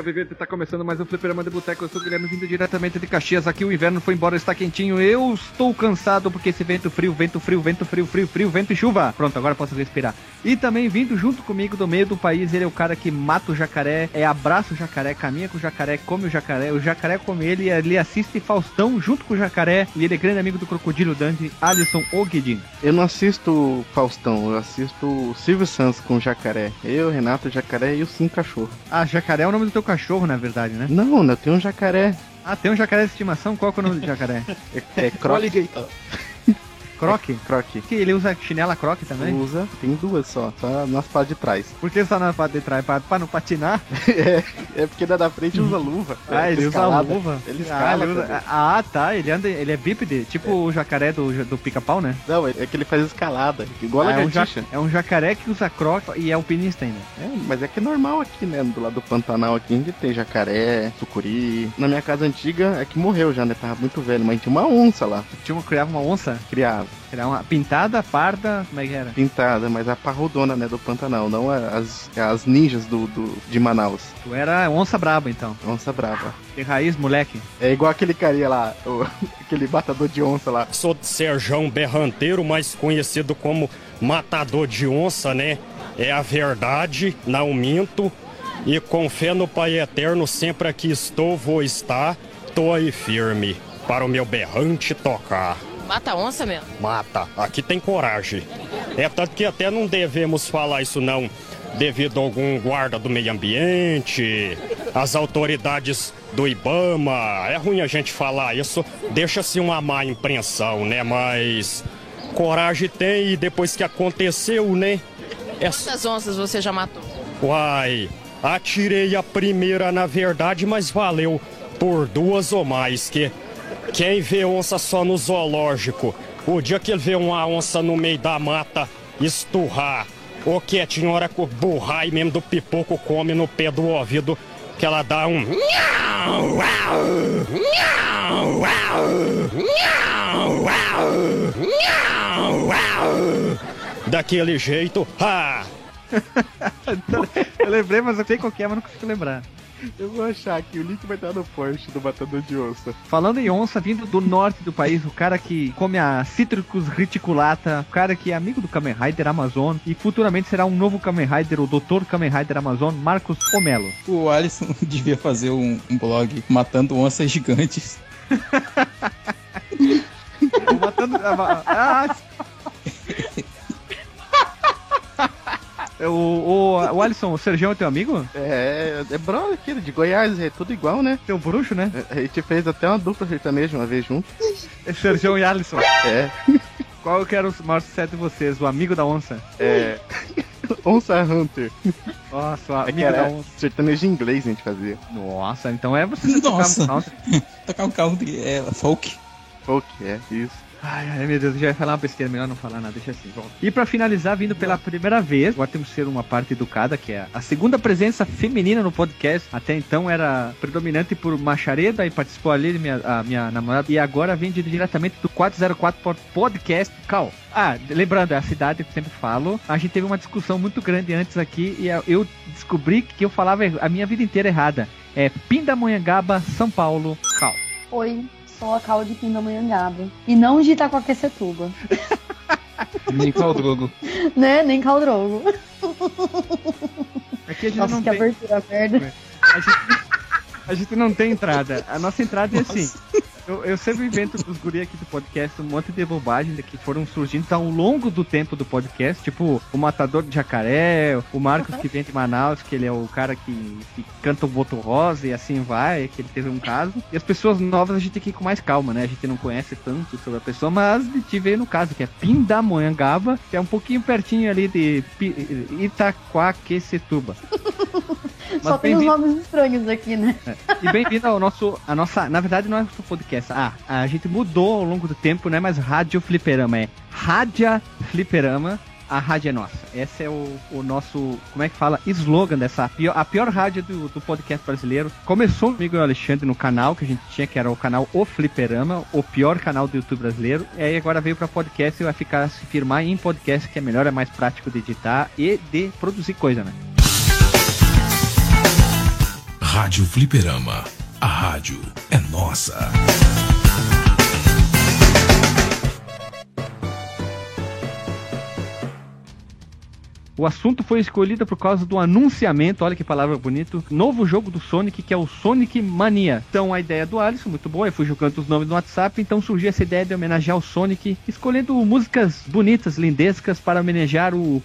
Chega Vivente, tá começando mais um Fliperama de Boteco. Eu sou o Guilherme, vindo diretamente de Caxias. Aqui o inverno foi embora, está quentinho. Eu estou cansado porque esse vento frio, vento frio, vento frio, frio, frio, vento e chuva. Pronto, agora posso respirar. E também vindo junto comigo do meio do país, ele é o cara que mata o jacaré, é abraça o jacaré, caminha com o jacaré, come o jacaré, o jacaré come ele, ele assiste Faustão junto com o jacaré. E ele é grande amigo do Crocodilo Dante, Alisson Ogedin. Eu não assisto Faustão, eu assisto Silvio Santos com o jacaré. Eu, Renato, o jacaré e o Sim Cachorro. Ah, jacaré é o nome do teu cachorro, na verdade, né? Não, eu tenho um jacaré. Ah, tem um jacaré de estimação? Qual que é o nome do jacaré? É, é Croc. Croque? Croc. Que ele usa chinela croque também? Usa, tem duas só, só nas partes de trás. Por que só na parte de trás? Pra, pra não patinar? é, é porque da da frente usa luva. Ah, É, ele usa escalada. luva. Ele ah, escala. ele usa- também. ah, tá. Ele anda, ele é bípede, tipo o jacaré do, do pica-pau, né? Não, é que ele faz escalada, igual Ah, a é, um é um jacaré que usa croque e é alpinista ainda. É, mas é que é normal aqui, né? Do lado do Pantanal aqui, gente tem jacaré, sucuri. Na minha casa antiga é que morreu já, né? Tava muito velho, mas tinha uma onça lá. Tinha uma, criava uma onça, Criava, criava uma pintada, parda, como é que era? pintada, mas a parrudona, né? Do Pantanal, não as, as ninjas do, do, de Manaus. Tu era onça braba, então. Onça brava. Tem raiz, moleque. É igual aquele carinha lá, o- aquele batador de onça lá. Sou de Serjão Berranteiro, mais conhecido como Matador de Onça, né? É a verdade, não minto. E com fé no Pai Eterno, sempre aqui estou, vou estar. Tô aí firme para o meu berrante tocar. Mata onça mesmo. Mata, aqui tem coragem. É tanto que até não devemos falar isso não, devido a algum guarda do meio ambiente, as autoridades do IBAMA. É ruim a gente falar isso, deixa-se uma má impressão, né? Mas coragem tem e depois que aconteceu, né? É. Quantas onças você já matou? Uai, atirei a primeira na verdade, mas valeu por duas ou mais, que quem vê onça só no zoológico, o dia que ele vê uma onça no meio da mata esturrar, ou que hora que o burrai mesmo do pipoco come no pé do ouvido, que ela dá um daquele jeito, ah, eu lembrei, mas eu sei qual que é, mas não consigo lembrar. Eu vou achar aqui, o link vai estar no post do batador de onça. Falando em onça, vindo do norte do país, o cara que come a Citricus reticulata, o cara que é amigo do Kamen Rider Amazon e futuramente será um novo Kamen Rider, o Dr. Kamen Rider Amazon, Marcos Omelo. O Alisson devia fazer um, um blog matando onças gigantes. Matando. Ah, o, o, o Alisson, o Sergião é teu amigo? É, é brother aqui, de Goiás, é tudo igual, né? Teu bruxo, né? A gente fez até uma dupla sertaneja uma vez junto. É Sergião e Alisson. É, Qual que era o maior sucesso de vocês? O amigo da onça? é. Onça Hunter. Nossa, o É amigo da era onça. sertanejo em inglês a gente fazia. Nossa, então é você Nossa. Nossa. Tocar um carro de é, folk. Folk, é, isso. Ai, ai, meu Deus, já ia falar uma besteira, melhor não falar nada, deixa assim, volta. E pra finalizar, vindo pela primeira vez, agora temos que ser uma parte educada, que é a segunda presença feminina no podcast. Até então era predominante por Machareda e participou ali minha, a minha namorada. E agora vem de- diretamente do 404 por Podcast Cal. Ah, lembrando, é a cidade que eu sempre falo. A gente teve uma discussão muito grande antes aqui e eu descobri que eu falava a minha vida inteira errada. É Pindamonhangaba, São Paulo, Cal. Oi, sou a Cal de Pindamonhangaba. E não de Itacoaquecetuba. Nem qual drogo. né? Nem Caldrogo. Aqui a gente Nossa, não que tem... abertura merda. A gente, a gente não tem entrada. A nossa entrada é assim. Eu, eu sempre invento dos guri aqui do podcast um monte de bobagem que foram surgindo ao longo do tempo do podcast. Tipo, o Matador de Jacaré, o Marcos que vem de Manaus, que ele é o cara que, que canta o Boto Rosa e assim vai, que ele teve um caso. E as pessoas novas a gente tem que ir com mais calma, né? A gente não conhece tanto sobre a pessoa, mas a gente veio no caso, que é Pindamonhangaba, que é um pouquinho pertinho ali de Itaquaquecetuba. Só tem os nomes estranhos aqui, né? e bem-vindo ao nosso. A nossa. Na verdade, não é o nosso podcast. Ah, a gente mudou ao longo do tempo, não é mais Rádio Fliperama, é Rádia Fliperama. a rádio é nossa. Esse é o, o nosso, como é que fala? Slogan dessa, a pior, a pior rádio do, do podcast brasileiro. Começou comigo e o Alexandre no canal que a gente tinha, que era o canal O Fliperama, o pior canal do YouTube brasileiro. E aí agora veio pra podcast e vai ficar se firmar em podcast, que é melhor, é mais prático de editar e de produzir coisa, né? Rádio Fliperama. A rádio é nossa. O assunto foi escolhido por causa do anunciamento, olha que palavra bonito, novo jogo do Sonic, que é o Sonic Mania. Então a ideia do Alisson, muito boa, eu fui jogando os nomes no WhatsApp, então surgiu essa ideia de homenagear o Sonic, escolhendo músicas bonitas, lindescas, para homenagear o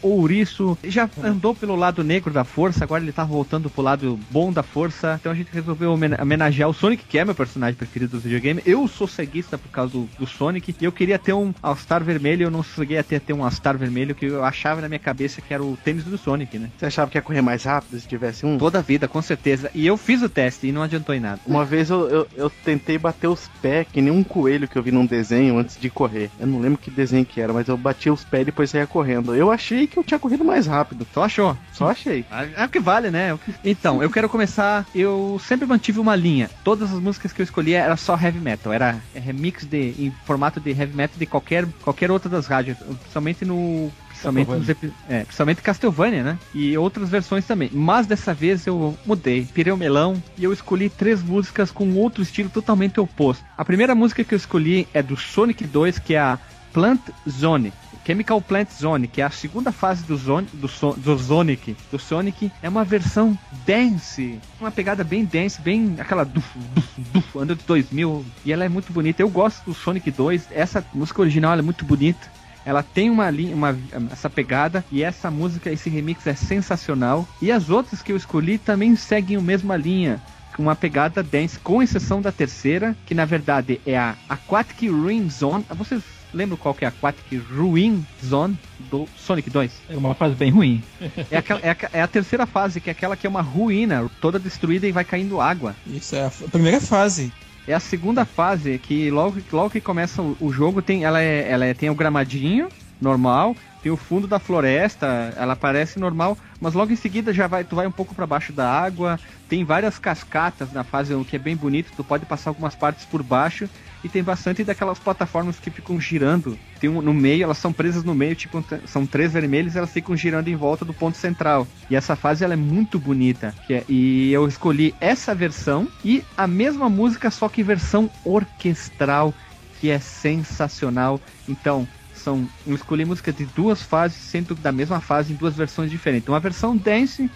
ou Ouriço. Já andou pelo lado negro da força, agora ele tá voltando pro lado bom da força, então a gente resolveu homen- homenagear o Sonic, que é meu personagem preferido do videogame. Eu sou ceguista por causa do, do Sonic, e eu queria ter um All-Star vermelho, eu não cheguei a ter, ter um All-Star vermelho, que eu achava na minha cabeça que era o tênis do Sonic, né? Você achava que ia correr mais rápido se tivesse um? Toda a vida, com certeza. E eu fiz o teste e não adiantou em nada. Uma vez eu, eu, eu tentei bater os pés, que nem um coelho que eu vi num desenho antes de correr. Eu não lembro que desenho que era, mas eu bati os pés e depois saía correndo. Eu achei que eu tinha corrido mais rápido. Só achou. Só achei. É o que vale, né? É Então, eu quero começar. Eu sempre mantive uma linha. Todas as músicas que eu escolhi era só heavy metal. Era remix de, em formato de heavy metal de qualquer, qualquer outra das rádios. Principalmente no. Principalmente, nos é, principalmente Castlevania, né? E outras versões também. Mas dessa vez eu mudei. Pirei o melão e eu escolhi três músicas com outro estilo totalmente oposto. A primeira música que eu escolhi é do Sonic 2, que é a Plant Zone. Chemical Plant Zone, que é a segunda fase do, Zone, do, So- do Sonic. Do Sonic é uma versão dance, uma pegada bem dance, bem aquela duf, duf, duf, ano de 2000. E ela é muito bonita. Eu gosto do Sonic 2. Essa música original é muito bonita. Ela tem uma linha, uma, essa pegada e essa música, esse remix é sensacional. E as outras que eu escolhi também seguem a mesma linha, com uma pegada dance, com exceção da terceira, que na verdade é a Aquatic Ruin Zone. Vocês lembram qual que é a Aquatic Ruin Zone do Sonic 2? É uma fase bem ruim. É, aquela- é a, é a terceira fase, que é aquela que é uma ruína, toda destruída e vai caindo água. Isso é a primeira fase. É a segunda fase que logo, logo que começa o, o jogo tem ela, é, ela é- tem o gramadinho normal, tem o fundo da floresta, ela parece normal, mas logo em seguida já vai tu vai um pouco para baixo da água, tem várias cascatas na fase o que é bem bonito, tu pode passar algumas partes por baixo e tem bastante daquelas plataformas que ficam girando. Tem um, no meio, elas são presas no meio, tipo, são três vermelhas, elas ficam girando em volta do ponto central. E essa fase ela é muito bonita. é- e eu escolhi essa versão e a mesma música, só que versão orquestral, que é sensacional. Então, são, eu escolhi música de duas fases, sendo da mesma fase em duas versões diferentes. Uma versão dance,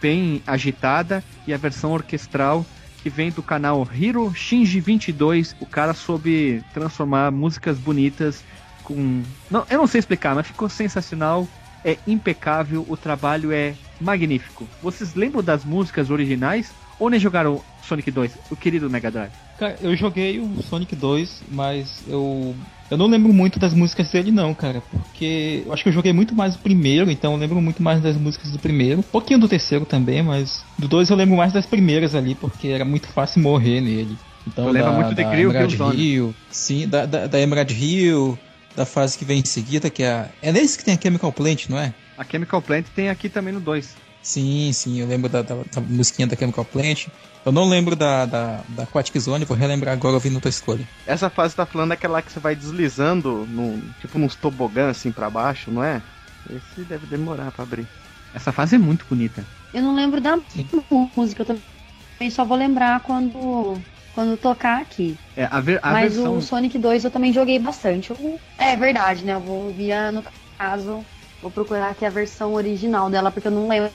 bem agitada, e a versão orquestral que vem do canal Hiro Shinji 22. O cara soube transformar músicas bonitas com. Não, eu não sei explicar, mas ficou sensacional. É impecável, o trabalho é magnífico. Vocês lembram das músicas originais ou nem jogaram Sonic 2, o querido Mega Drive? Cara, eu joguei o Sonic 2, mas eu. Eu não lembro muito das músicas dele, não, cara. Porque eu acho que eu joguei muito mais o primeiro, então eu lembro muito mais das músicas do primeiro. Um pouquinho do terceiro também, mas do 2 eu lembro mais das primeiras ali, porque era muito fácil morrer nele. Então, Tu lembra muito de Grill, Emerald Killzone. Hill, sim, da, da, da Emerald Hill, da fase que vem em seguida, que é a. É nesse que tem a Chemical Plant, não é? A Chemical Plant tem aqui também no 2. Sim, sim, eu lembro da, da, da musiquinha da Chemical Plant. Eu não lembro da, da, da Aquatic Zone, vou relembrar agora ouvindo tua escolha. Essa fase tá falando daquela que você vai deslizando, no, tipo nos tobogã assim pra baixo, não é? Esse deve demorar pra abrir. Essa fase é muito bonita. Eu não lembro da Sim. música, eu também só vou lembrar quando, quando tocar aqui. É, a, ver- a Mas versão. o Sonic 2 eu também joguei bastante. Eu- É verdade, né? Eu vou via, no caso, vou procurar aqui a versão original dela, porque eu não lembro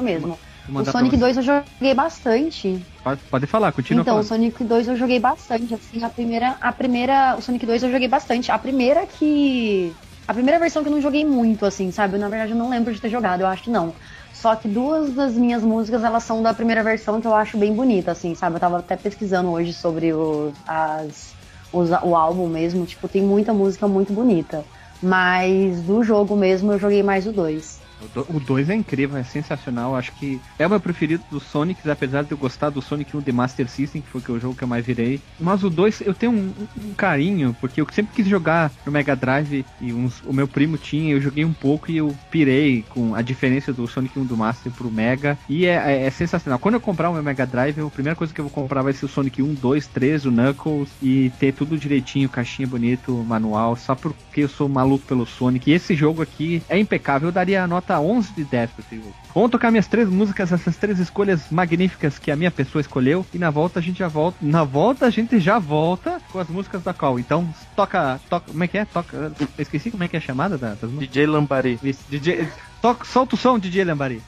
mesmo. Vou O Sonic você. 2 eu joguei bastante. Pode, pode falar, continua então, o falando. Sonic 2 eu joguei bastante, assim, a primeira, a primeira, o Sonic 2 eu joguei bastante. A primeira que a primeira versão que eu não joguei muito, assim, sabe? Eu, na verdade eu não lembro de ter jogado, eu acho que não. Só que duas das minhas músicas, elas são da primeira versão que eu acho bem bonita, assim, sabe? Eu tava até pesquisando hoje sobre o, as, os- o álbum mesmo, tipo, tem muita música muito bonita. Mas do jogo mesmo eu joguei mais o 2. O 2 é incrível, é sensacional. Acho que é o meu preferido dos Sonics, apesar de eu gostar do Sonic 1 The Master System, que foi o jogo que eu mais virei. Mas o 2 eu tenho um, um, carinho, porque eu sempre quis jogar no Mega Drive e uns, o meu primo tinha, eu joguei um pouco e eu pirei com a diferença do Sonic 1 do Master pro Mega. E é, é, é sensacional. Quando eu comprar o meu Mega Drive, a primeira coisa que eu vou comprar vai ser o Sonic 1, 2, 3, o Knuckles e ter tudo direitinho, caixinha bonito, manual, só porque eu sou maluco pelo Sonic. E esse jogo aqui é impecável, eu daria a nota 11 de 10 pra esse jogo. Vamos tocar minhas três músicas, essas três escolhas magníficas que a minha pessoa escolheu. E na volta a gente já volta. Na volta a gente já volta com as músicas da Call. Então toca. toca como é que é? Toca. Esqueci como é que é a chamada da, das músicas. DJ Lambari. DJ, toca, solta o som, DJ Lambari.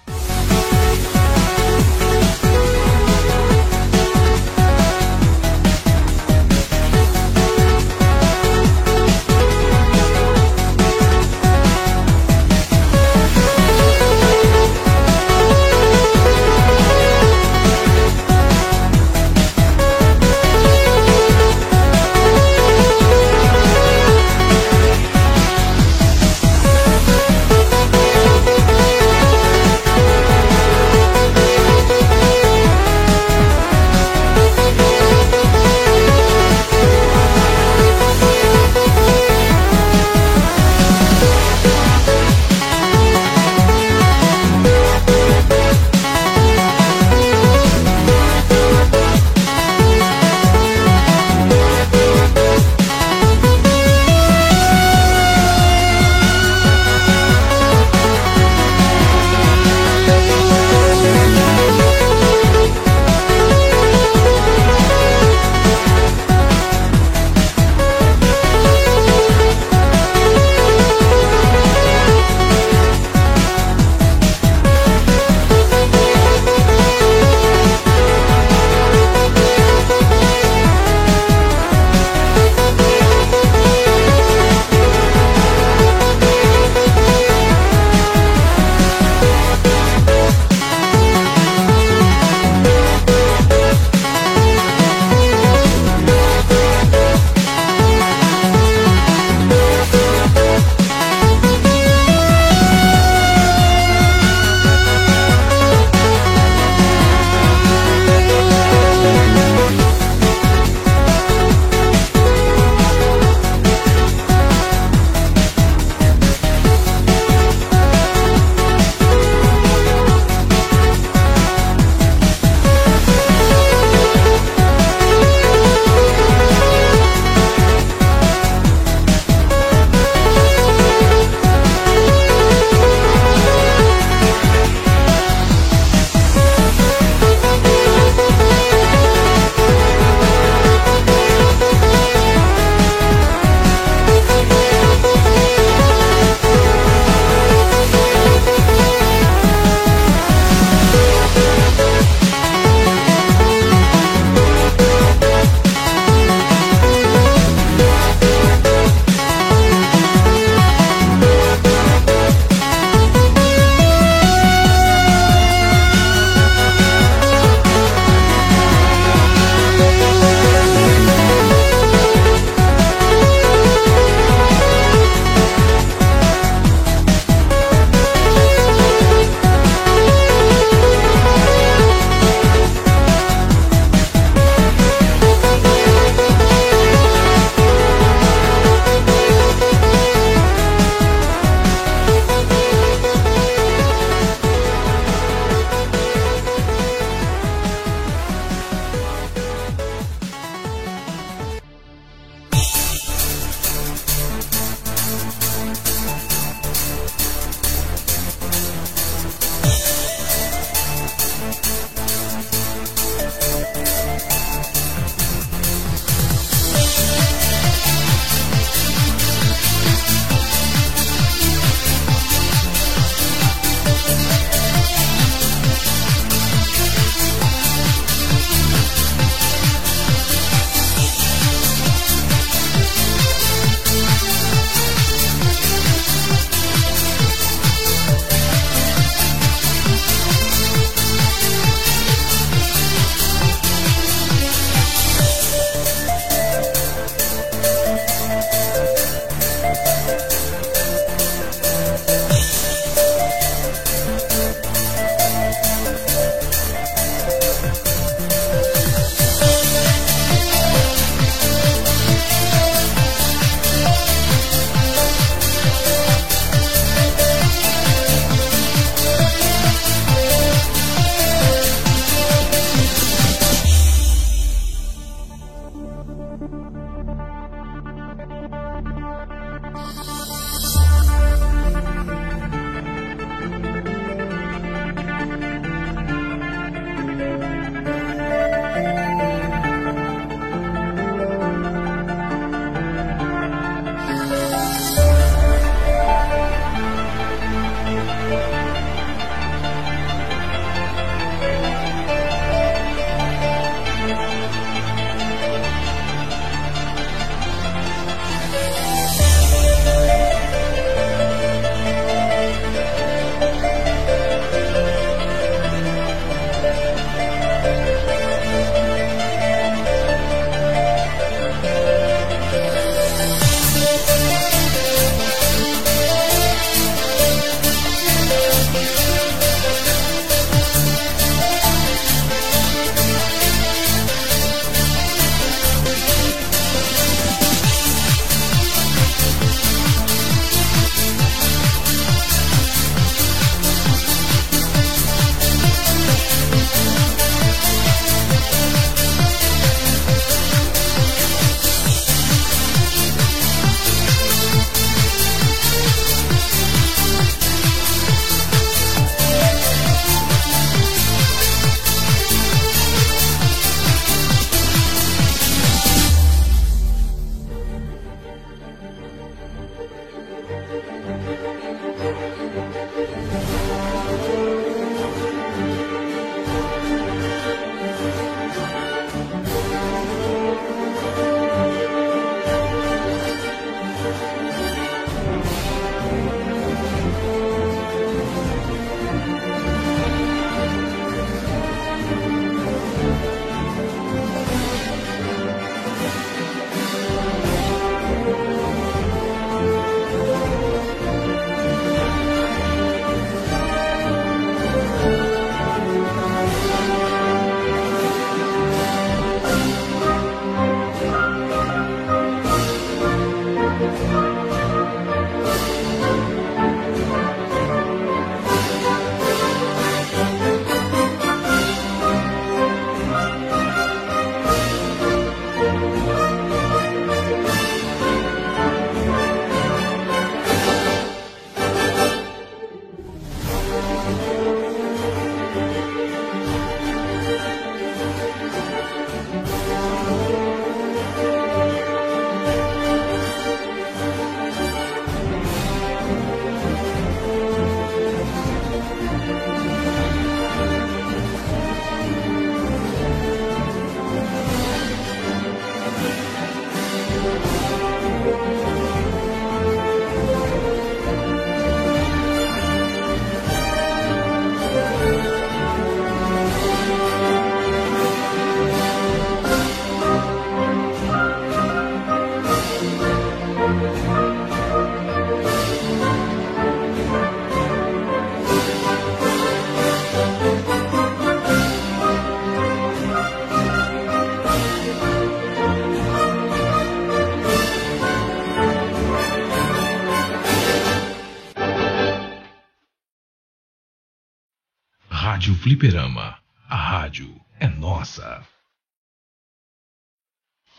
Fliperama. A rádio é nossa.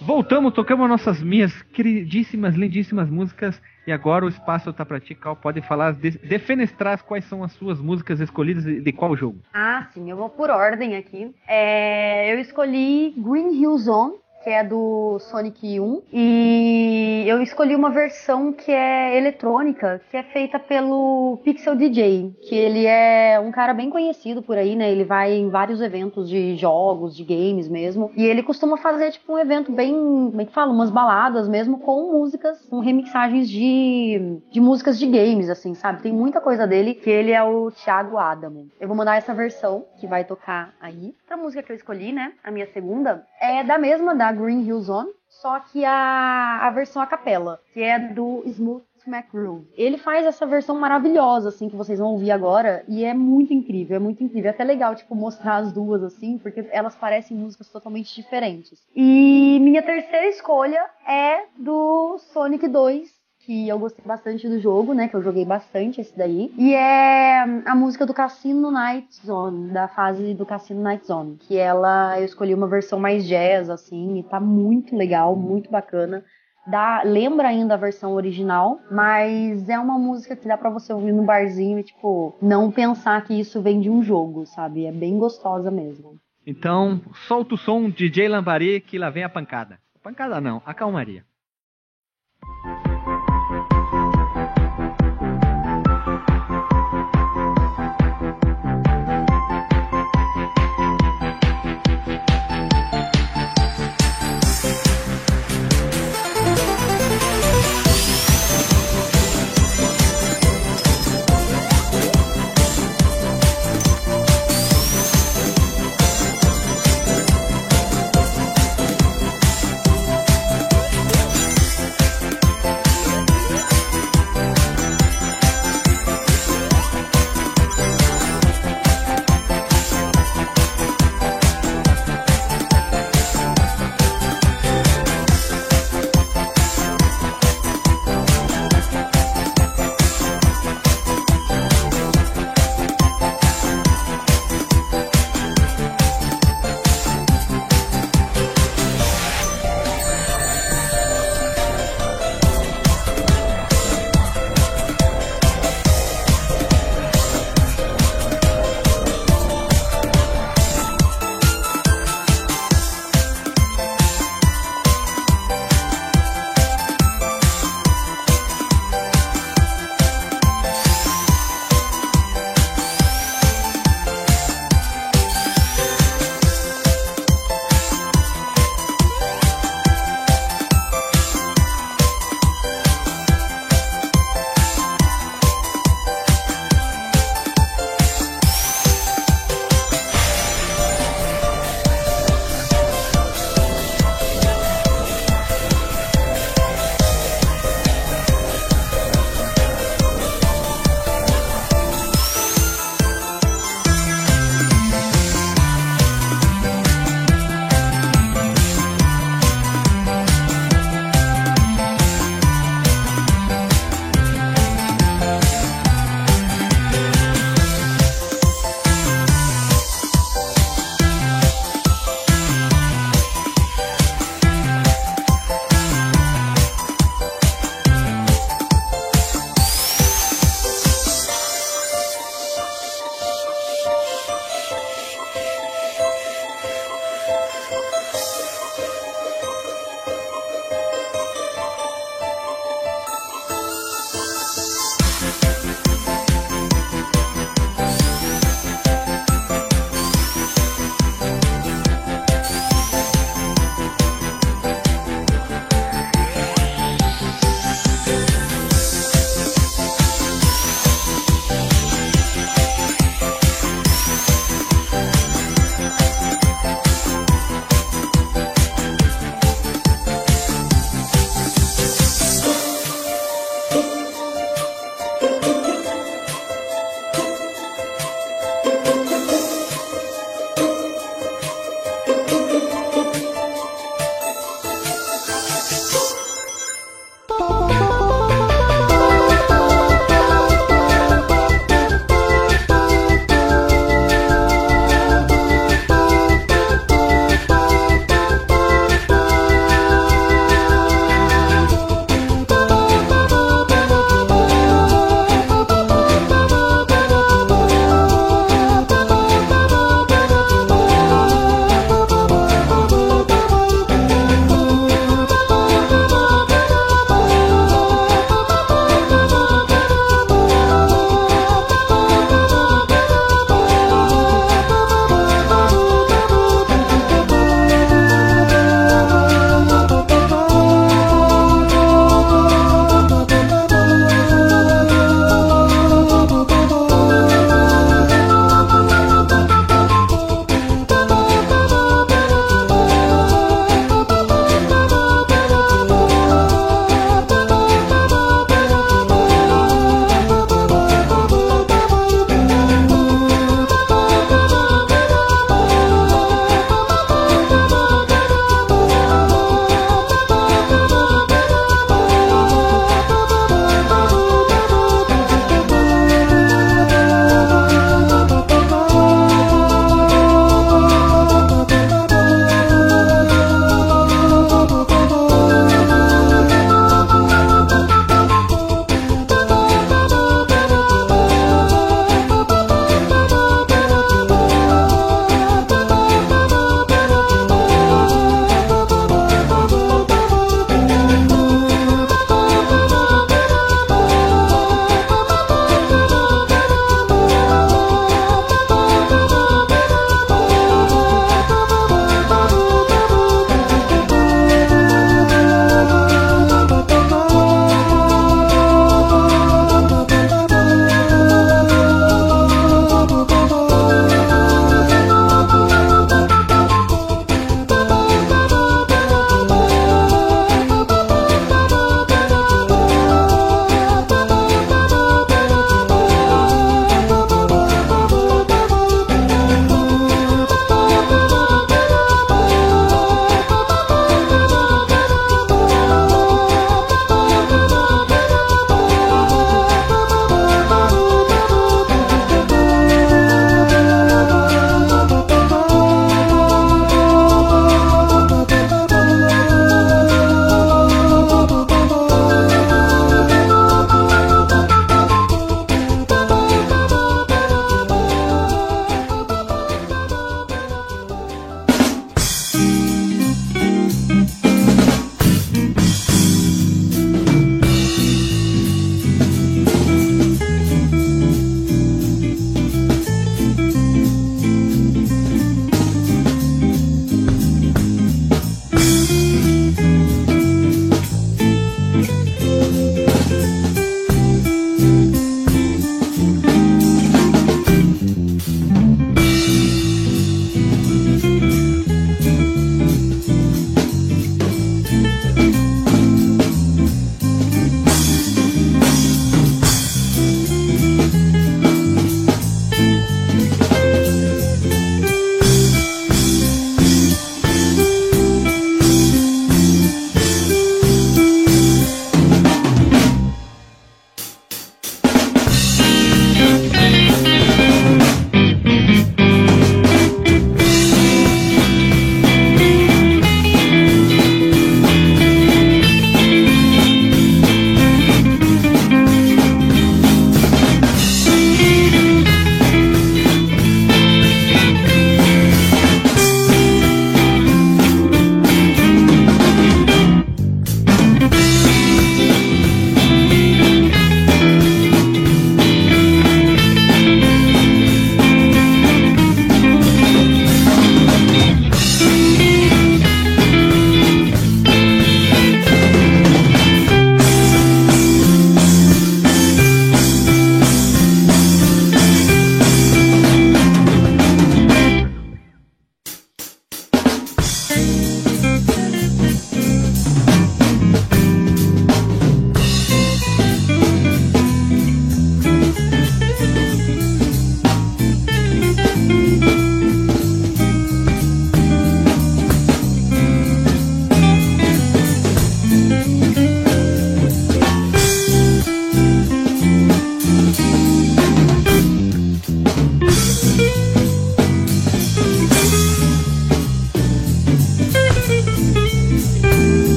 Voltamos, tocamos nossas minhas queridíssimas, lindíssimas músicas. E agora o espaço tá pra ti, Cal. Pode falar, de, defenestrar quais são as suas músicas escolhidas e de qual jogo. Ah, sim, eu vou por ordem aqui. É, eu escolhi Green Hill Zone, que é do Sonic 1. E eu escolhi uma versão que é eletrônica, que é feita pelo Pixel DJ, que ele é um cara bem conhecido por aí, né? Ele vai em vários eventos de jogos, de games mesmo. E ele costuma fazer, tipo, um evento bem, como é que fala? Umas baladas mesmo com músicas, com remixagens de, de músicas de games, assim, sabe? Tem muita coisa dele, que ele é o Thiago Adamo. Eu vou mandar essa versão que vai tocar aí. Pra música que eu escolhi, né? A minha segunda é da mesma, da Green Hill Zone, só que a, a versão a capela, que é do Smooth Smack Groove. Ele faz essa versão maravilhosa, assim, que vocês vão ouvir agora, e é muito incrível, é muito incrível. É até legal, tipo, mostrar as duas, assim, porque elas parecem músicas totalmente diferentes. E minha terceira escolha é do Sonic 2, que eu gostei bastante do jogo, né? Que eu joguei bastante esse daí. E é a música do Cassino Night Zone, da fase do Cassino Night Zone. Que ela, eu escolhi uma versão mais jazz, assim, e tá muito legal, muito bacana. Dá, lembra ainda a versão original, mas é uma música que dá para você ouvir no barzinho e, tipo, não pensar que isso vem de um jogo, sabe? É bem gostosa mesmo. Então, solta o som, DJ Lambari, que lá vem a pancada. Pancada não, a calmaria.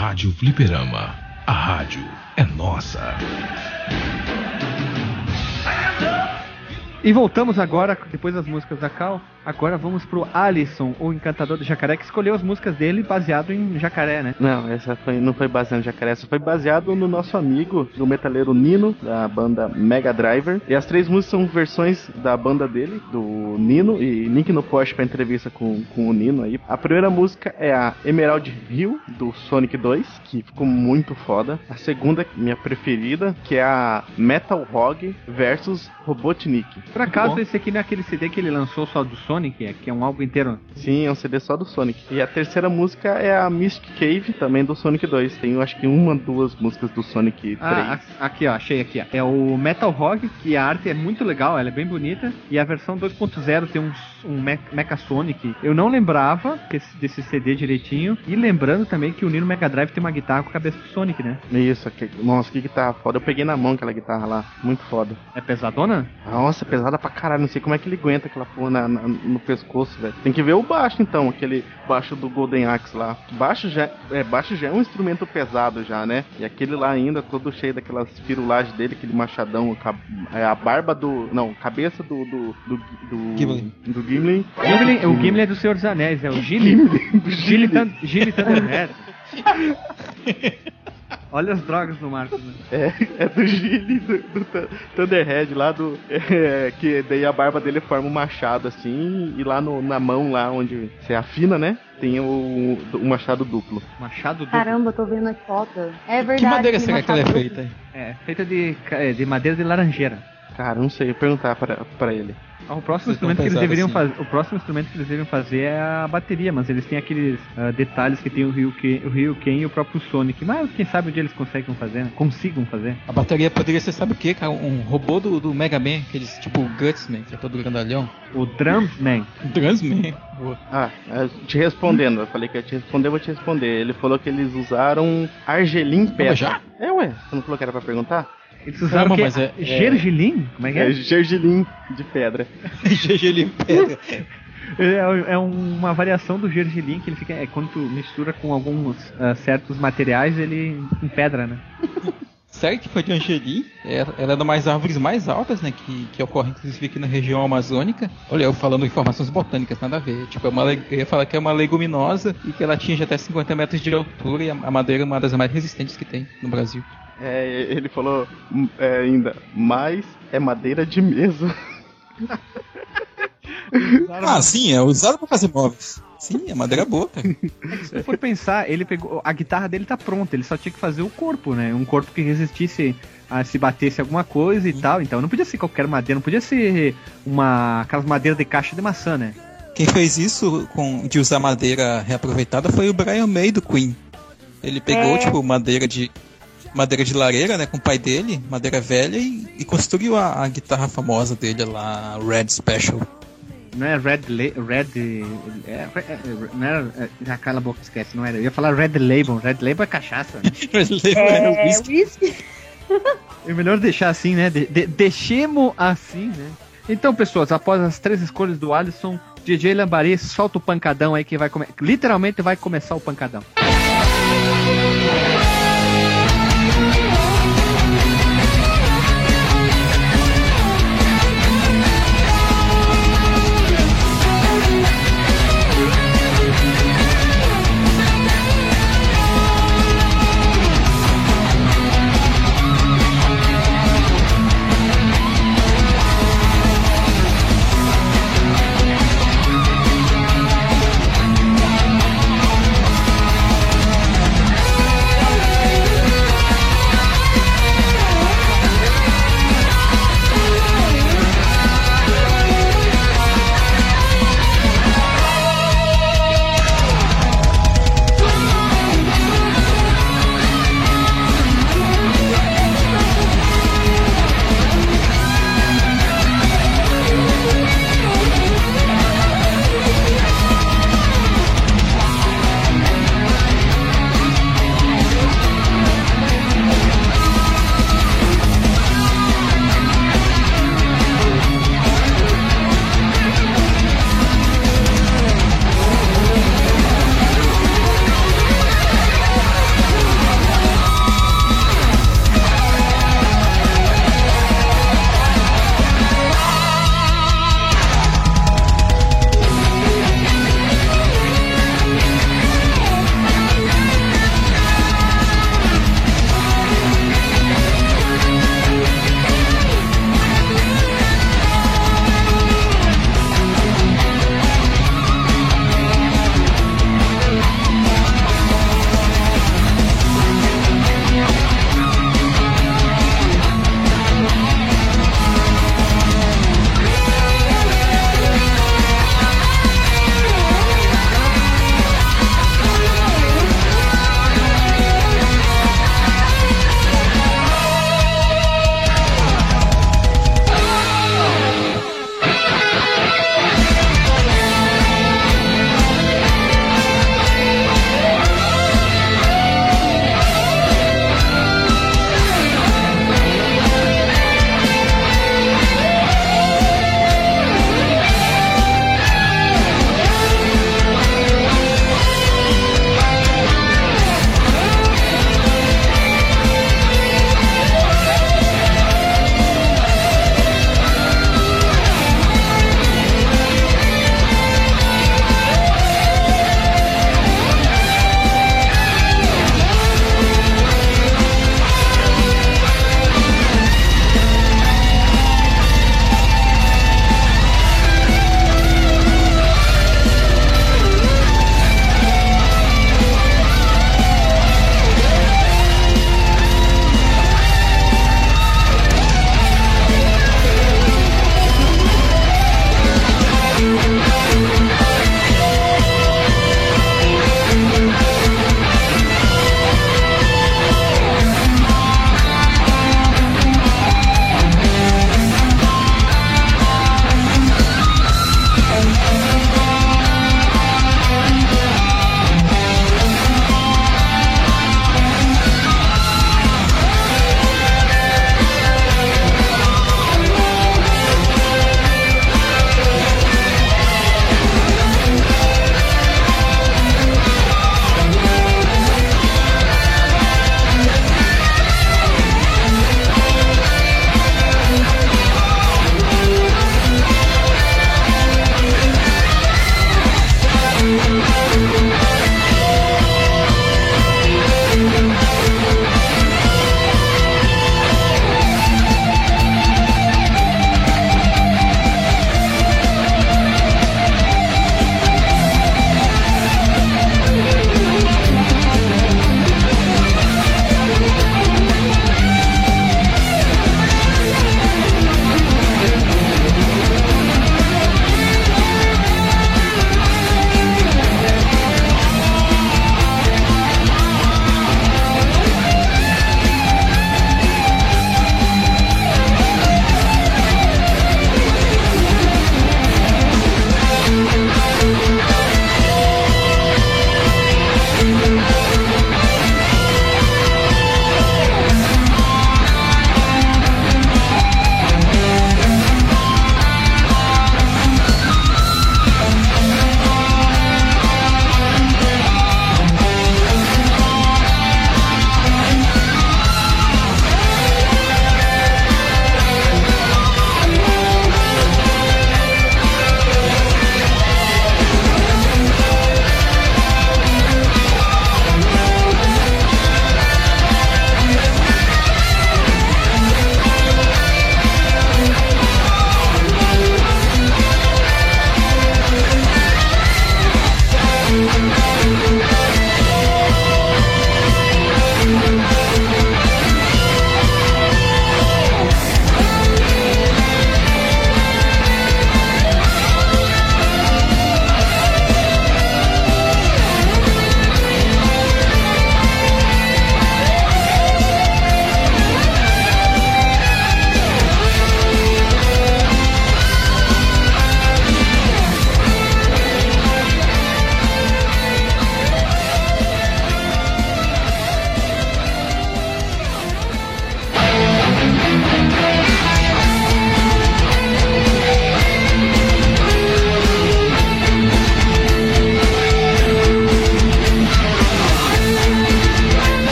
Rádio Fliperama. A rádio é nossa. E voltamos agora, depois das músicas da Cal, agora vamos pro Alisson, o encantador do jacaré, que escolheu as músicas dele baseado em jacaré, né? Não, essa foi, não foi baseado no jacaré, essa foi baseado no nosso amigo, do metaleiro Nino, da banda Mega Driver. E as três músicas são versões da banda dele, do Nino, e link no post pra entrevista com, com o Nino aí. A primeira música é a Emerald Hill, do Sonic 2, que ficou muito foda. A segunda, minha preferida, que é a Metal Hog versus Robotnik. Por acaso, esse aqui não é aquele CD que ele lançou só do Sonic, é, que é um álbum inteiro? Sim, é um CD só do Sonic. E a terceira música é a Mystic Cave, também do Sonic 2. Tem, acho que uma, duas músicas do Sonic 3. Ah, aqui ó, achei aqui ó. É o Metal Hog, que a arte é muito legal, ela é bem bonita. E a versão 2.0 tem um, um Me- Mecha Sonic. Eu não lembrava desse, CD direitinho. E lembrando também que o Nino Mega Drive tem uma guitarra com a cabeça do Sonic, né? Isso, aqui. nossa, que guitarra foda. Eu peguei na mão aquela guitarra lá, muito foda. É pesadona? Nossa, é pesada pra caralho, não sei como é que ele aguenta aquela porra na- na- no pescoço, velho. Tem que ver o baixo então, aquele baixo do Golden Axe lá. Baixo já, é, baixo já é um instrumento pesado já, né? E aquele lá ainda, todo cheio daquelas firulagens dele, aquele machadão, ca- é, a barba do. Não, cabeça do. do. do. do Gimli. do Gimli. Gimli, o Gimli é do Senhor dos Anéis, é o Gimli. Gimli, Thun- Gimli Thunderhead. Olha as drogas no Marcos, né? É, é do Gilly, do, do Thu- Thunderhead lá do. é, que daí a barba dele forma um machado assim, e lá no- na mão, lá onde você afina, né? Tem o, o machado duplo. Machado duplo. Caramba, tô vendo a foto. É verdade. Que madeira será que ela é feita? É, feita de, de madeira de laranjeira. Cara, não sei, eu ia perguntar pra, pra ele. Ah, O próximo instrumento que eles deveriam assim. fazer, o próximo instrumento que eles deveriam fazer é a bateria, mas eles têm aqueles ah, detalhes que tem o Ryu, Ken, o Ryu Ken e o próprio Sonic. Mas quem sabe dia eles conseguem fazer, né? Consigam fazer. A bateria poderia ser, sabe o que, cara? Um robô do, do Mega Man, aqueles tipo Gutsman, que é todo grandalhão. O Drumsman. Transman. Boa. Ah, te respondendo, eu falei que ia te responder, eu vou te responder. Ele falou que eles usaram argelim pedra. já? É, ué, você não falou que era pra perguntar? Eles usaram quê? mas é- é- Gergelim? Como é que é? É gergelim de pedra. GG Pedra. É, é uma variação do gergelim que ele fica. É quando tu mistura com alguns ah, certos materiais, ele empedra, né? Sério que foi de Angeli? Ela ela é uma das árvores mais altas, né? Que, que ocorre inclusive aqui na região amazônica. Olha, eu falando informações botânicas, nada a ver. Tipo, é uma, eu ia falar que é uma leguminosa e que ela atinge até 50 metros de altura e a madeira é uma das mais resistentes que tem no Brasil. É, ele falou é, ainda, mas é madeira de mesa. Ah, sim, é usado pra fazer móveis. Sim, a madeira é boa, cara. Se tu for pensar, ele pegou. A guitarra dele tá pronta, ele só tinha que fazer o corpo, né? Um corpo que resistisse a se batesse alguma coisa e tal. Então não podia ser qualquer madeira, não podia ser uma. aquelas madeiras de caixa de maçã, né? Quem fez isso com, de usar madeira reaproveitada foi o Brian May do Queen. Ele pegou, É. tipo, madeira de. Madeira de lareira, né, com o pai dele, madeira velha, e, e construiu a, a guitarra famosa dele lá, Red Special. Não é Red. La Red. É, é, é, não era. É, ah, cala a boca, esquece, não era. Eu ia falar Red Label. Red Label é cachaça. né? É, Whisky. whisky. É melhor deixar assim, né? De, de, deixemos assim, né? Então, pessoas, após as três escolhas do Alisson, DJ Lambari solta o pancadão aí que vai começar. Literalmente vai começar o pancadão. Thank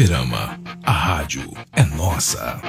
Fliperama. A rádio é nossa.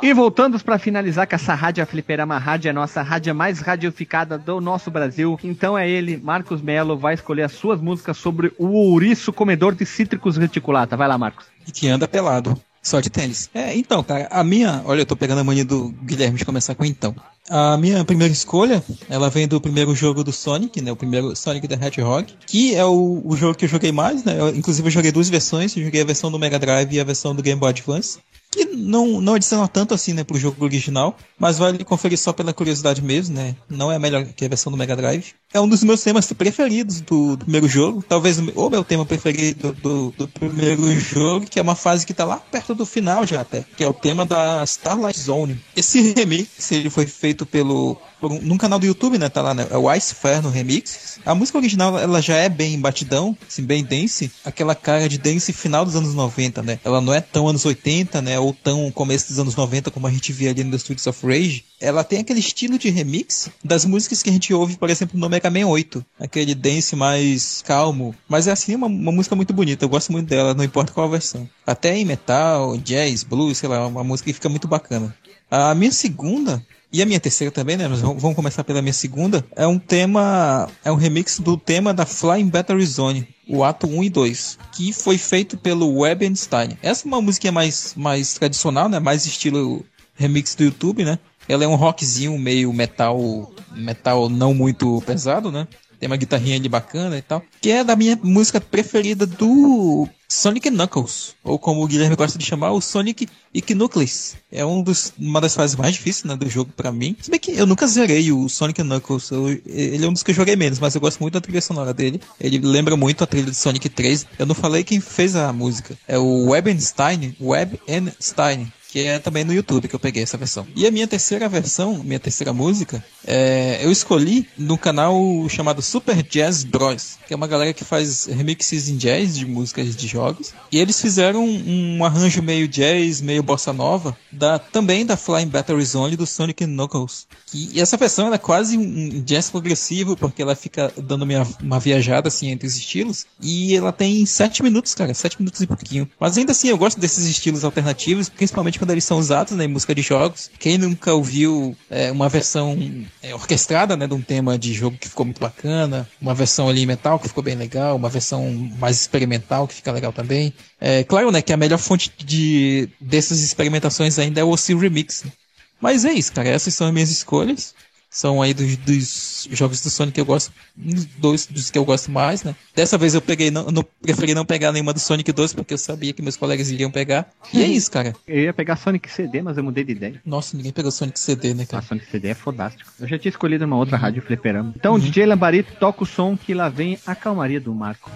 E voltando para finalizar com essa rádio a Fliperama Rádio, é a nossa rádio mais radiodificada do nosso Brasil. Então é ele, Marcos Melo, vai escolher as suas músicas sobre o ouriço comedor de cítricos reticulata. Vai lá, Marcos. E que anda pelado. Só de tênis. É, então, cara, a minha. Olha, eu tô pegando a mania do Guilherme de começar com então. A minha primeira escolha, ela vem do primeiro jogo do Sonic, né? O primeiro Sonic the Hedgehog, que é o, o jogo que eu joguei mais, né? Eu, inclusive eu joguei duas versões, eu joguei a versão do Mega Drive e a versão do Game Boy Advance que não, não adiciona tanto assim, né, pro jogo original, mas vale conferir só pela curiosidade mesmo, né? Não é melhor que a versão do Mega Drive. É um dos meus temas preferidos do, do primeiro jogo, talvez o meu tema preferido do, do, primeiro jogo, que é uma fase que tá lá perto do final já até, que é o tema da Starlight Zone. Esse remix, ele foi feito pelo um, num canal do YouTube, né? Tá lá, né? É o Ice Fair remix. A música original, ela já é bem batidão, assim, bem dance. Aquela cara de dance final dos anos 90, né? Ela não é tão anos 80, né? Ou tão começo dos anos 90 como a gente via ali no The Streets of Rage. Ela tem aquele estilo de remix das músicas que a gente ouve, por exemplo, no Mega Man 8. Aquele dance mais calmo. Mas é assim, uma, uma música muito bonita. Eu gosto muito dela, não importa qual versão. Até em metal, jazz, blues, sei lá, uma música que fica muito bacana. A minha segunda e a minha terceira também, né? Mas vamos começar pela minha segunda. É um tema, é um remix do tema da Flying Battery Zone, o ato 1 e 2, que foi feito pelo Web Einstein. Essa é uma música mais, mais tradicional, né? Mais estilo remix do YouTube, né? Ela é um rockzinho meio metal, metal não muito pesado, né? Tem uma guitarrinha ali bacana e tal. Que é da minha música preferida do Sonic Knuckles. Ou como o Guilherme gosta de chamar, o Sonic Nucleus. É um dos, uma das fases mais difíceis né, do jogo para mim. Se bem que eu nunca zerei o Sonic Knuckles. Eu, ele é um dos que eu joguei menos, mas eu gosto muito da trilha sonora dele. Ele lembra muito a trilha de Sonic 3. Eu não falei quem fez a música. É o Webenstein. Webenstein que é também no YouTube que eu peguei essa versão. E a minha terceira versão, minha terceira música, é, eu escolhi no canal chamado Super Jazz Bros, que é uma galera que faz remixes em jazz de músicas de jogos. E eles fizeram um, arranjo meio jazz, meio bossa nova, da, também da Flying Battery Zone do Sonic Knuckles. E, e essa versão é quase um jazz progressivo, porque ela fica dando uma, uma viajada assim entre os estilos. E ela tem sete minutos, cara, sete minutos e pouquinho. Mas ainda assim eu gosto desses estilos alternativos, principalmente quando eles são usados né, em música de jogos. Quem nunca ouviu é, uma versão é, orquestrada né, de um tema de jogo que ficou muito bacana, uma versão ali metal que ficou bem legal, uma versão mais experimental que fica legal também. É claro, né, que a melhor fonte de dessas experimentações ainda é o Ossil Remix. Né? Mas é isso, cara. Essas são as minhas escolhas são aí dos, dos, jogos do Sonic que eu gosto, dois dos que eu gosto mais, né? Dessa vez eu peguei, não, não, preferi não pegar nenhuma do Sonic 2 porque eu sabia que meus colegas iriam pegar. E é isso, cara. Eu ia pegar Sonic CD, mas eu mudei de ideia. Nossa, ninguém pegou Sonic CD, né, cara? Ah, Sonic CD é fodástico. Eu já tinha escolhido uma outra uhum. rádio fliperama. Então, uhum. DJ Lambarito toca o som que lá vem a calmaria do Marco.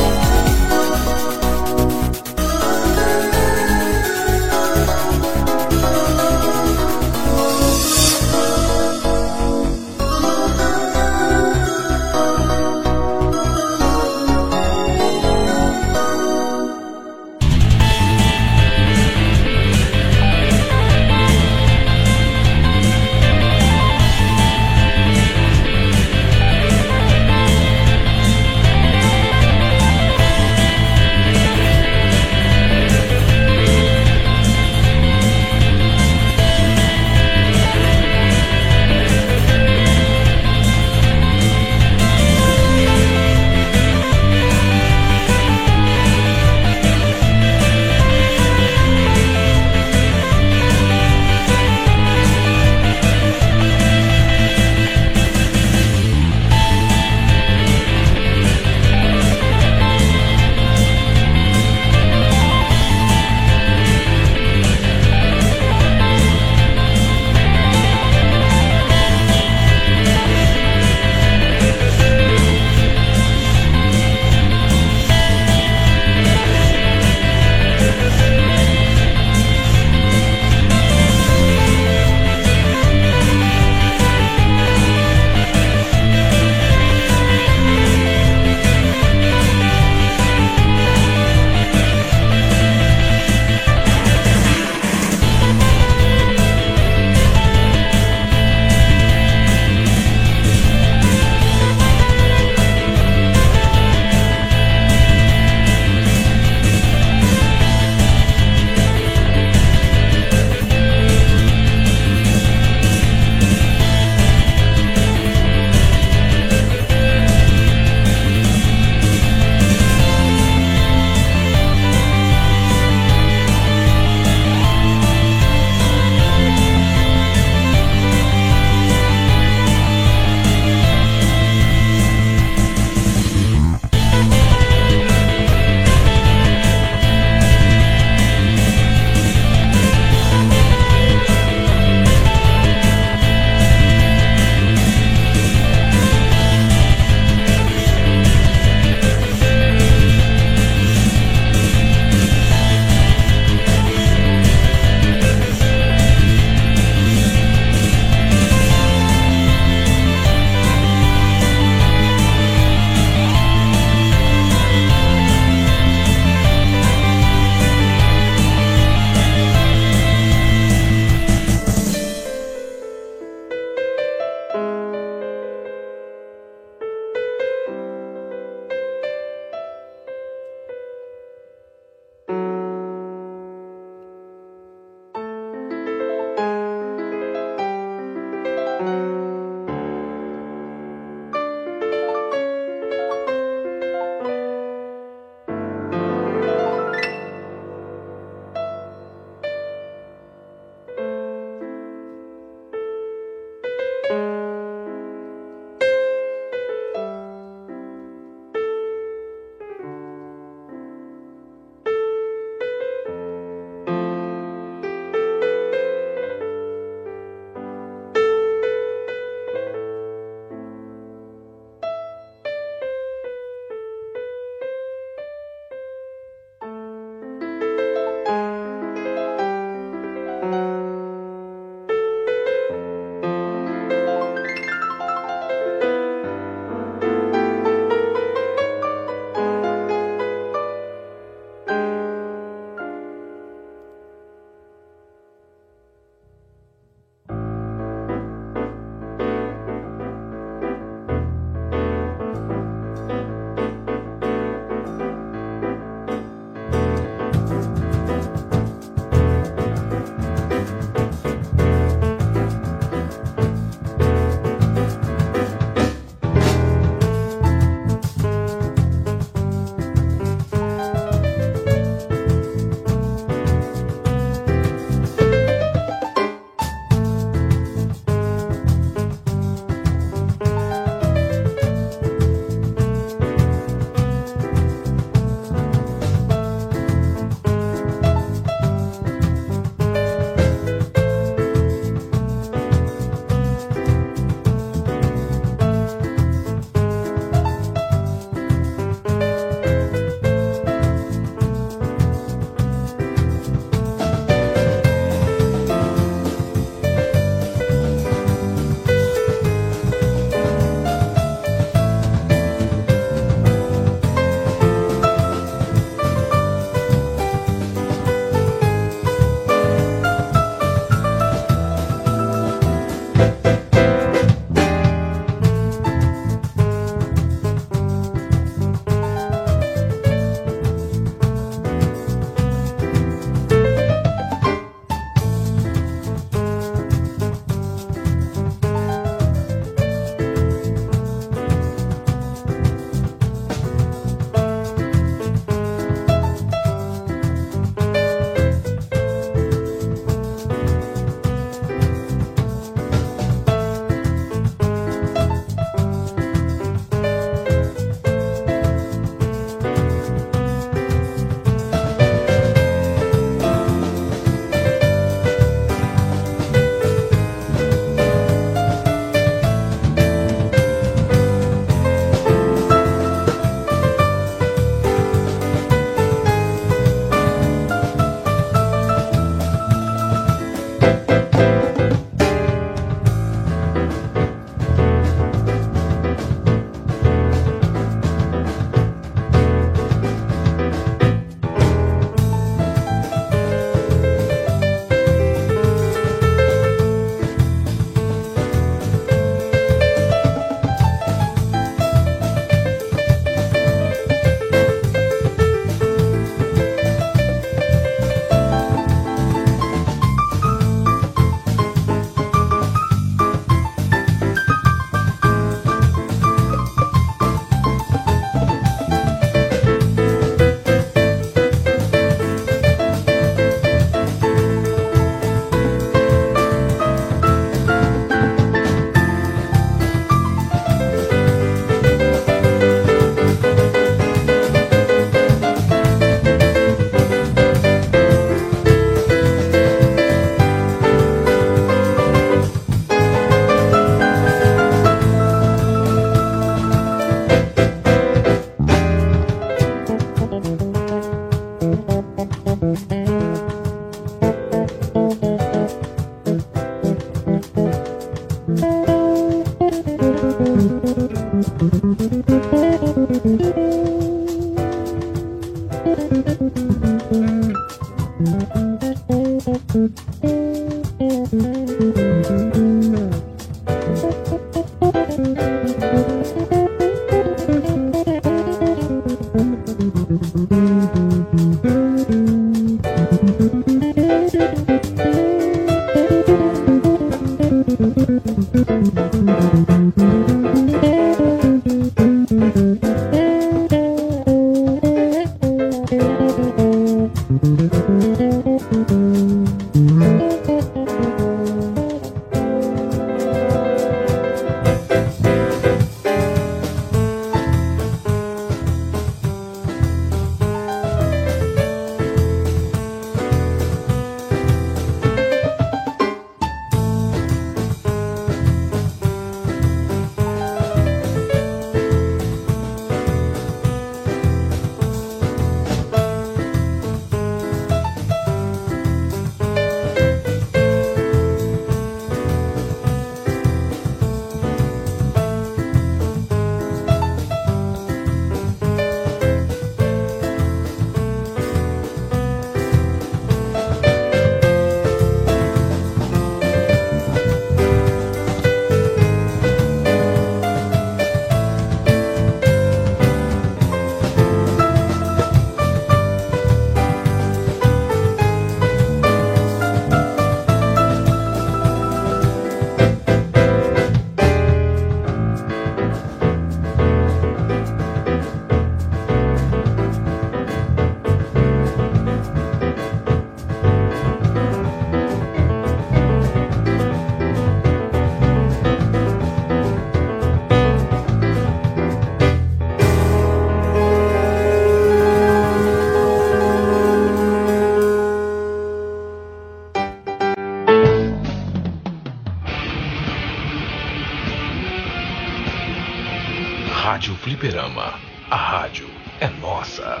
Fliperama. A rádio é nossa.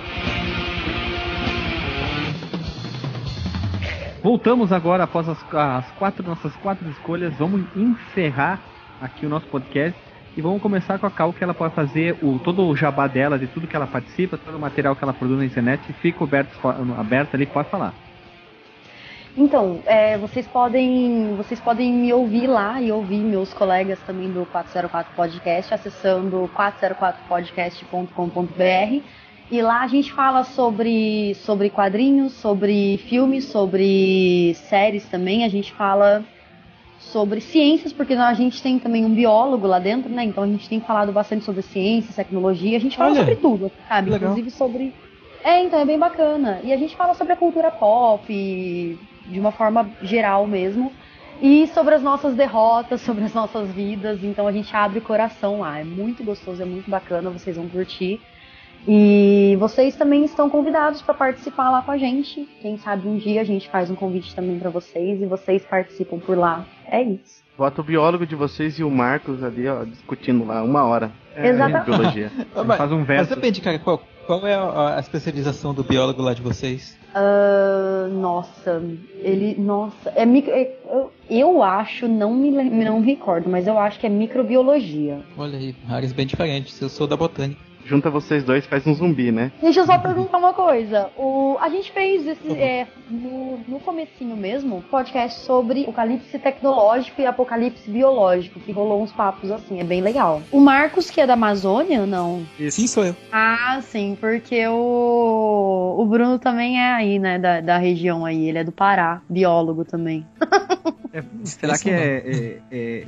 Voltamos agora após as, as quatro nossas quatro escolhas. Vamos encerrar aqui o nosso podcast e vamos começar com a Cal que ela pode fazer o, todo o jabá dela, de tudo que ela participa, todo o material que ela produz na internet. Fica aberto, aberto ali, pode falar. Então, é, vocês podem vocês podem me ouvir lá e ouvir meus colegas também do 404 Podcast acessando 404podcast.com.br e lá a gente fala sobre sobre quadrinhos, sobre filmes, sobre séries também. A gente fala sobre ciências, porque a gente tem também um biólogo lá dentro, né? Então a gente tem falado bastante sobre ciências, tecnologia, a gente fala Olha, sobre tudo, sabe? legal. Inclusive sobre. É, então é bem bacana. E a gente fala sobre a cultura pop, de uma forma geral mesmo. E sobre as nossas derrotas, sobre as nossas vidas. Então a gente abre o coração lá. É muito gostoso, é muito bacana, vocês vão curtir. E vocês também estão convidados para participar lá com a gente. Quem sabe um dia a gente faz um convite também para vocês e vocês participam por lá. É isso. Bota o biólogo de vocês e o Marcos ali, ó, discutindo lá, uma hora. Exatamente. de biologia. Mas, faz um mas verso. depende, cara, qual, qual é a, a especialização do biólogo lá de vocês? Ah, nossa, ele. Nossa, é micro. é- eu, acho, não me, não me recordo, mas eu acho que é microbiologia. Olha aí, áreas bem diferentes. Eu sou da botânica. Junta vocês dois, faz um zumbi, né? Deixa eu só perguntar uma coisa. O, a gente fez esse, é, no, no comecinho mesmo, podcast sobre apocalipse tecnológico e apocalipse biológico, que rolou uns papos assim, é bem legal. O Marcos, que é da Amazônia, não? Sim, sou eu. Ah, sim, porque o, o Bruno também é aí, né, da, da região aí, ele é do Pará, biólogo também. É, será que é, é- é-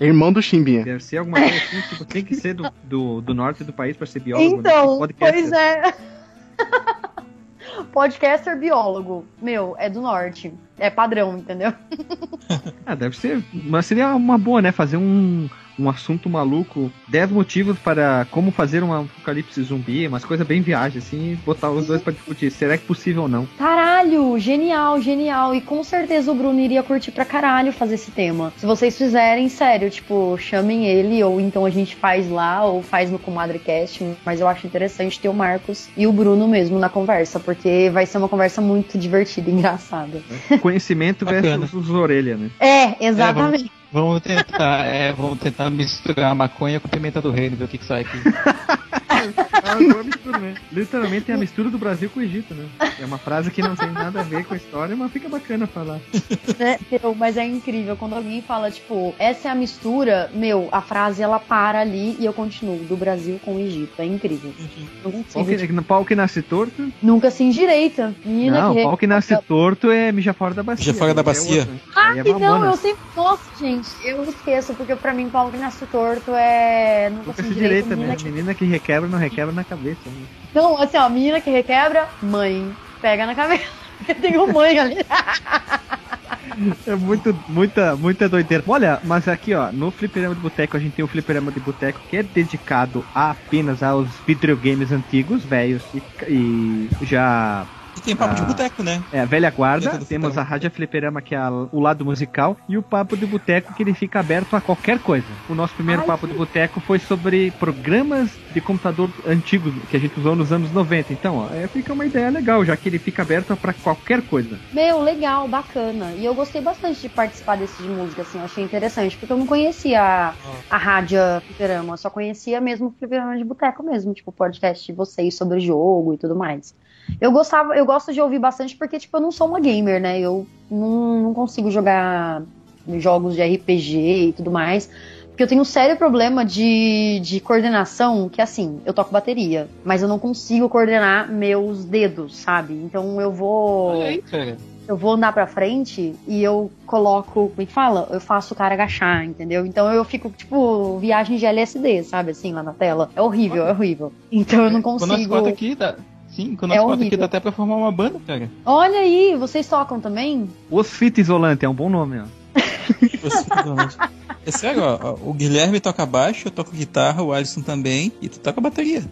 é Irmão do Chimbinha. deve ser alguma coisa assim? Tipo, tem que ser do, do, do norte do país para ser biólogo? né? Então, Podcaster. pois é. Podcaster biólogo. Meu, é do norte. É padrão, entendeu? Ah, deve ser. Mas seria uma boa, né? Fazer um, um assunto maluco. 10 motivos para como fazer um apocalipse zumbi, umas coisas bem viagem, assim, botar os dois pra discutir. Será que é possível ou não? Caralho, genial, genial. E com certeza o Bruno iria curtir pra caralho fazer esse tema. Se vocês fizerem, sério, tipo, chamem ele, ou então a gente faz lá, ou faz no Comadrecast. Mas eu acho interessante ter o Marcos e o Bruno mesmo na conversa, porque vai ser uma conversa muito divertida e engraçada. Conhecimento versus orelha, né? É, exatamente. Vamos tentar, é, vamos tentar misturar maconha com pimenta do reino, ver o que, que sai aqui. É uma mistura, né? Literalmente é a mistura do Brasil com o Egito, né? É uma frase que não tem nada a ver com a história, mas fica bacana falar. né? Meu, mas é incrível quando alguém fala, tipo, essa é a mistura, meu, a frase ela para ali e eu continuo, do Brasil com o Egito. É incrível. Não Pau tipo, que, pau que nasce torto. nunca se endireita. Menina Não, que pau que nasce torto é mijar fora da bacia. Mijar fora da é bacia. Ah, Aí é não, eu sempre. Nossa, gente, eu esqueço, porque pra mim, pau que nasce torto é. Nunca, Nunca se se endireita. direita, menina né? que... Menina que requebra, não requebra na cabeça. Né? Não, assim, ó, menina que requebra, mãe. Pega na cabeça. Tem uma mãe ali. É muito, muita, muita doideira. Olha, mas aqui, ó, no Fliperama de Boteco, a gente tem o Fliperama de Boteco que é dedicado apenas aos videogames antigos, velhos e, e já tem papo Ah. de boteco, né? É, a velha guarda, temos a. Rádio Fliperama, que é a- o lado musical, e o Papo de Boteco, que ele fica aberto a qualquer coisa. O nosso primeiro Ai, Papo que- de Boteco foi sobre programas de computador antigos que a gente usou nos anos 90. Então, ó, é, fica uma ideia legal, já que ele fica aberto para qualquer coisa. Meu, legal, bacana. E eu gostei bastante de participar desse de música, assim, eu achei interessante, porque eu não conhecia a, a rádio Fliperama, eu só conhecia mesmo o Fliperama de Boteco mesmo, tipo, o podcast de vocês sobre jogo e tudo mais. Eu gostava, eu gosto de ouvir bastante porque, tipo, eu não sou uma gamer, né? Eu não, não consigo jogar jogos de RPG e tudo mais. Porque eu tenho um sério problema de, de coordenação, que assim, eu toco bateria, mas eu não consigo coordenar meus dedos, sabe? Então eu vou aí, eu vou andar pra frente e eu coloco, como é que fala? Eu faço o cara agachar, entendeu? Então eu fico, tipo, viagem de LSD, sabe? Assim, lá na tela. É horrível, é horrível. Então eu não Quando nós consigo. quatro aqui, dá... Sim, quando É nós quatro aqui dá até pra formar uma banda, cara. Olha aí, vocês tocam também? Os Fita Isolante é um bom nome, ó. É sério, ó, ó, o Guilherme toca baixo, eu toco guitarra, o Alisson também, e tu toca bateria.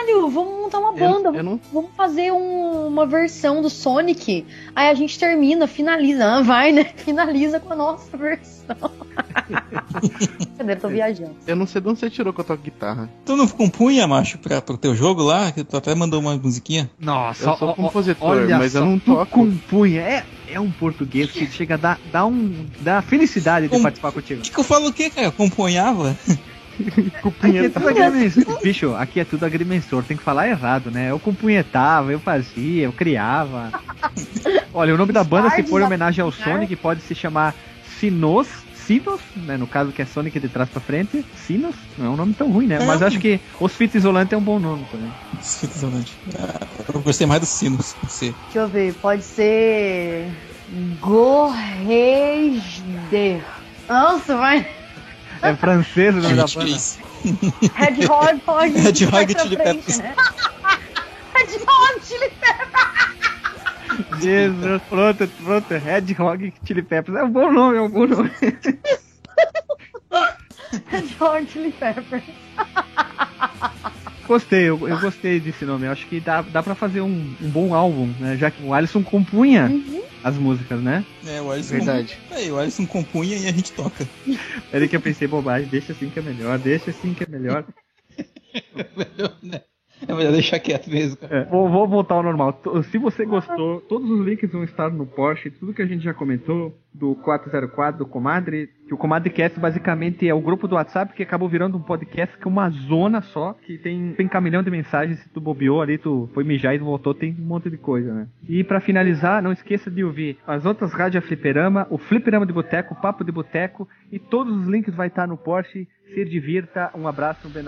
Caralho, vamos montar uma Eu- banda. eu não- Vamos fazer um- uma versão do Sonic. Aí a gente termina, finaliza. Ah, vai, né? Finaliza com a nossa versão. brincadeira, tô viajando. Eu não sei de onde você tirou que eu toco guitarra. Tu não compunha, macho, pra, pro teu jogo lá? Que tu até mandou uma musiquinha? Nossa, Eu sou ó, compositor, olha mas eu só, não tu toco. compunha. É, é um português que chega a dar, dar, um, dar felicidade de Com- participar contigo. O que, que eu falo o quê, cara? Compunhava? Aqui é tudo agrimensor. Bicho, aqui é tudo agrimensor. Tem que falar errado, né? Eu compunhetava, eu fazia, eu criava. Olha, o nome da banda, se for em homenagem ao Sonic, pode se chamar Sinos. Sinos, né? No caso que é Sonic de trás pra frente. Sinos, não é um nome tão ruim, né? Mas É. acho que os Fita Isolante é um bom nome também. Impressionante. Ah, Eu gostei mais dos sinos. Você. Deixa eu ver, pode ser. Gorreisder. Nossa, vai. É francês o nome da banda. Hedgehog pode. Hedgehog vai pra Chili Peppers. né? Hedgehog Chili Jesus, pronto, pronto. Red Hog Chili Peppers. É um bom nome, é um bom nome. Hedgehog Chili Peppers. Gostei, eu, eu gostei desse nome. Eu acho que dá, dá pra fazer um, um bom álbum, né? Já que o Alisson compunha as músicas, né? É, o Alisson. Verdade. Aí, o Alisson compunha e a gente toca. Era que eu pensei, bobagem, deixa assim que é melhor, deixa assim que é melhor. É melhor deixar quieto mesmo, cara. É, vou, vou voltar ao normal. Se você gostou, todos os links vão estar no Porsche, tudo que a gente já comentou, do 404, do Comadre, que o Comadrecast basicamente é o grupo do WhatsApp que acabou virando um podcast que é uma zona só, que tem, tem caminhão de mensagens, se tu bobeou ali, tu foi mijar e voltou, tem um monte de coisa, né? E pra finalizar, não esqueça de ouvir as outras rádios Fliperama, o Fliperama de Boteco, o Papo de Boteco, e todos os links vai estar no Porsche. Se divirta, um abraço, um bem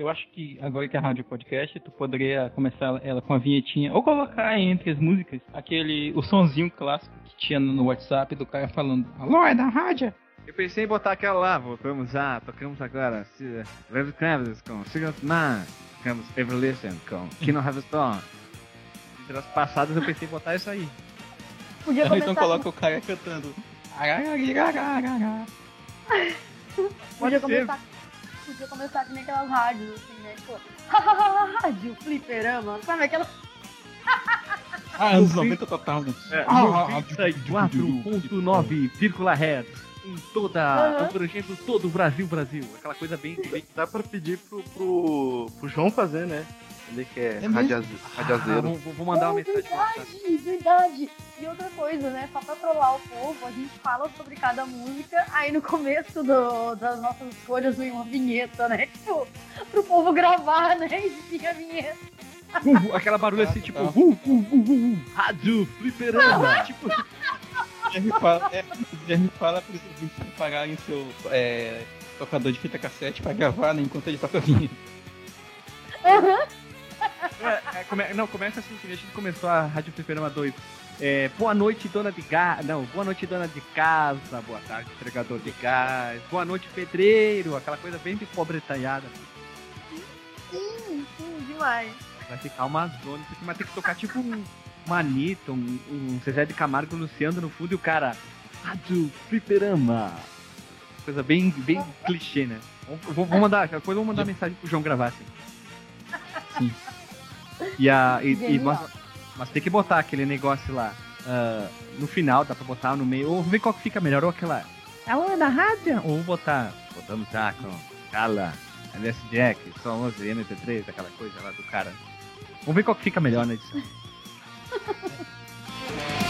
eu acho que agora que é a rádio podcast, tu poderia começar ela com a vinhetinha ou colocar entre as músicas aquele o sonzinho clássico que tinha no WhatsApp do cara falando: "Alô, é da rádio?" Eu pensei em botar aquela lá, voltamos a, tocamos agora Red Travis com Cigarette Man, tocamos Evolution com Kino Have Storm. Entre as passadas eu pensei em botar isso aí. Podia começar, então coloca o cara cantando. Podia ser. começar, podia começar que nem aquelas rádios, assim, né? Tipo, rádio, fliperama, sabe aquela... Ah, anos 90 total, né? É, Ah, 94.9 Hz em toda, Aham. abrangendo todo o Brasil, Brasil. Aquela coisa bem, bem Dá pra pedir pro, pro, pro João fazer, né? Ele que é, É mesmo? radiaze- Ah, radiazeiro. vou, vou- mandar uma Oh, mensagem pra você. verdade, verdade. E outra coisa, né? Só pra trollar o povo, a gente fala sobre cada música, aí no começo do- das nossas escolhas vem uma vinheta, né? Tipo, pro povo gravar, né? E tinha a vinheta. Uh, uh, aquela barulho assim, tipo, uh, uh, uh, uh, uh, rádio, fliperama. tipo, O Jerry fala, é, Jerry fala para os ouvintes prepararem seu é, tocador de fita cassete pra gravar né, enquanto ele toca a vinheta. É, é, come- não, começa assim, que a gente começou a Rádio Fliperama 2. É, boa noite, dona de gás. Não, boa noite, dona de casa. Boa tarde, entregador de gás. Boa noite, pedreiro. Aquela coisa bem de pobre talhada. Sim, sim, demais. Vai ficar uma zona. Isso aqui vai ter que tocar tipo um Manito, um, um Zezé de Camargo Luciano no fundo e o cara. Rádio Fliperama. Coisa bem, bem clichê, né? Vou, vou- vou mandar, depois eu vou mandar mensagem pro João gravar assim. Sim. E a. E, e- mas, mas tem que botar aquele negócio lá. ah, no final, dá pra botar no meio. Ou ver qual que fica melhor. Ou aquela. Alô, é da rádio? Ou botar. Botamos já com. Cala. LS Jack, só 11 MP3, aquela coisa lá do cara. Vamos ver qual que fica melhor na edição.